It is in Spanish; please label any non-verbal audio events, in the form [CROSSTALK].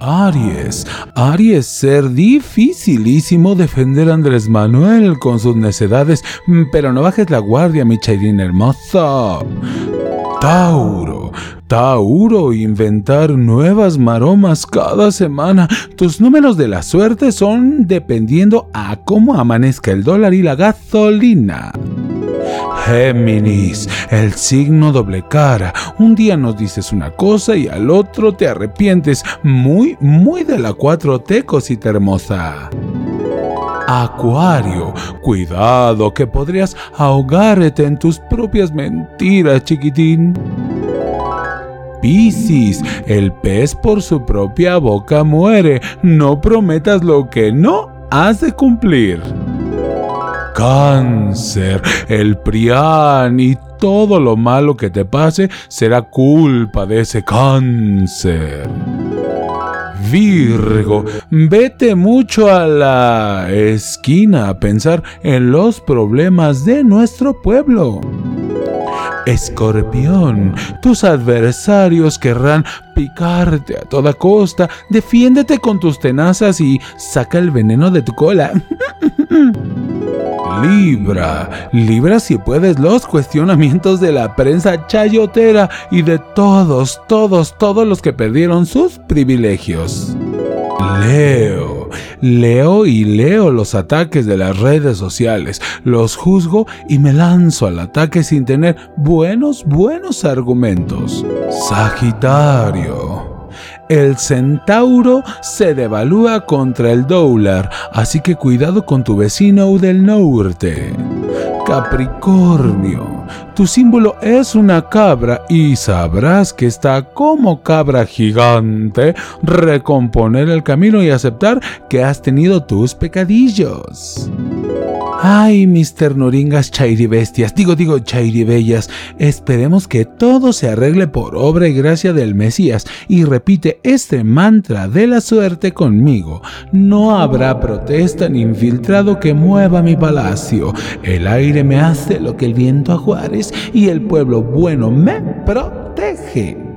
Aries, Aries, ser dificilísimo defender a Andrés Manuel con sus necedades, pero no bajes la guardia, mi chairín hermoso. Tauro, Tauro, inventar nuevas maromas cada semana. Tus números de la suerte son dependiendo a cómo amanezca el dólar y la gasolina. Géminis, el signo doble cara. Un día nos dices una cosa y al otro te arrepientes. Muy, muy de la 4T, cosita hermosa. Acuario, cuidado que podrías ahogarte en tus propias mentiras, chiquitín. Piscis, el pez por su propia boca muere. No prometas lo que no has de cumplir. Cáncer, el prián y todo lo malo que te pase será culpa de ese cáncer. Virgo, vete mucho a la esquina a pensar en los problemas de nuestro pueblo. Escorpión, tus adversarios querrán picarte a toda costa. Defiéndete con tus tenazas y saca el veneno de tu cola. [LAUGHS] Libra, libra si puedes los cuestionamientos de la prensa chayotera y de todos, todos, todos los que perdieron sus privilegios. Leo, leo y leo los ataques de las redes sociales, los juzgo y me lanzo al ataque sin tener buenos, buenos argumentos. Sagitario. El centauro se devalúa contra el dólar, así que cuidado con tu vecino del norte. Capricornio, tu símbolo es una cabra y sabrás que está como cabra gigante recomponer el camino y aceptar que has tenido tus pecadillos. Ay, mis ternoringas chairibestias, digo, digo, chairibellas, esperemos que todo se arregle por obra y gracia del Mesías y repite este mantra de la suerte conmigo. No habrá protesta ni infiltrado que mueva mi palacio. El aire me hace lo que el viento a Juárez y el pueblo bueno me protege.